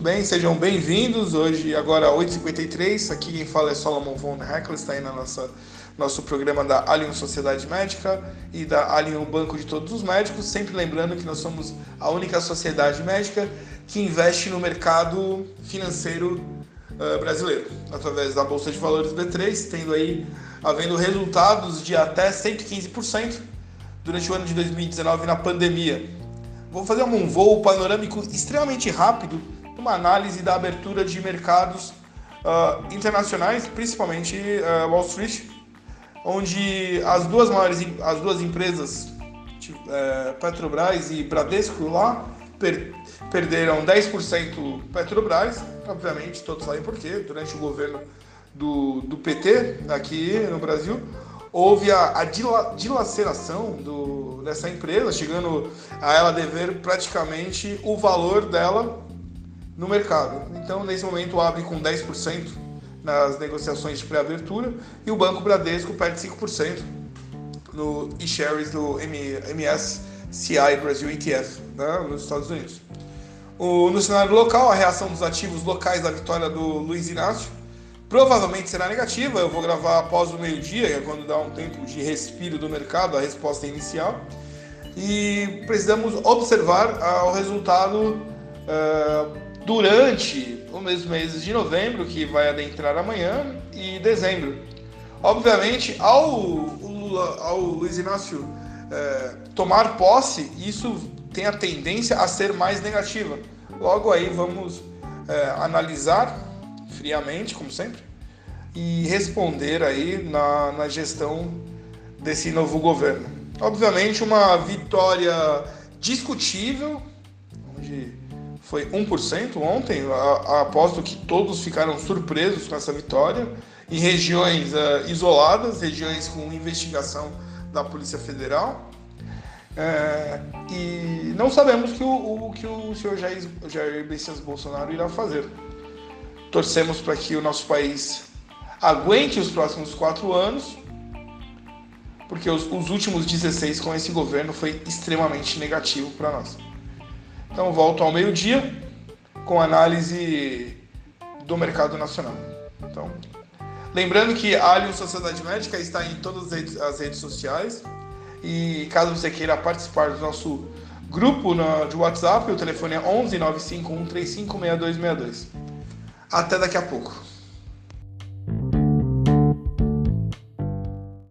Muito bem, sejam bem-vindos. Hoje, agora 8h53, aqui quem fala é Solomon von está aí na nossa nosso programa da Alien Sociedade Médica e da Alien Banco de Todos os Médicos, sempre lembrando que nós somos a única sociedade médica que investe no mercado financeiro uh, brasileiro, através da Bolsa de Valores B3, tendo aí, havendo resultados de até 115% durante o ano de 2019 na pandemia. Vou fazer um voo panorâmico extremamente rápido, uma análise da abertura de mercados uh, internacionais, principalmente uh, Wall Street, onde as duas maiores as duas empresas é, Petrobras e Bradesco lá per, perderam 10% Petrobras, obviamente todos sabem por quê, durante o governo do, do PT aqui no Brasil. Houve a, a dila, dilaceração do, dessa empresa, chegando a ela dever praticamente o valor dela no mercado. Então, nesse momento, abre com 10% nas negociações de pré-abertura e o Banco Bradesco perde 5% no e-shares do MSCI Brasil ETF né, nos Estados Unidos. O, no cenário local, a reação dos ativos locais da vitória do Luiz Inácio provavelmente será negativa. Eu vou gravar após o meio-dia, é quando dá um tempo de respiro do mercado, a resposta inicial. E precisamos observar ah, o resultado uh, durante os meses de novembro, que vai adentrar amanhã, e dezembro. Obviamente, ao, ao Luiz Inácio é, tomar posse, isso tem a tendência a ser mais negativa. Logo aí vamos é, analisar friamente, como sempre, e responder aí na, na gestão desse novo governo. Obviamente, uma vitória discutível, onde foi 1% ontem. aposto que todos ficaram surpresos com essa vitória. Em regiões uh, isoladas, regiões com investigação da Polícia Federal. É, e não sabemos que o, o que o senhor Jair, Jair Messias Bolsonaro irá fazer. Torcemos para que o nosso país aguente os próximos quatro anos, porque os, os últimos 16 com esse governo foi extremamente negativo para nós. Então volto ao meio-dia com análise do mercado nacional. Então, lembrando que a Alien Sociedade Médica está em todas as redes sociais e caso você queira participar do nosso grupo de WhatsApp, o telefone é 11 951 356262. Até daqui a pouco.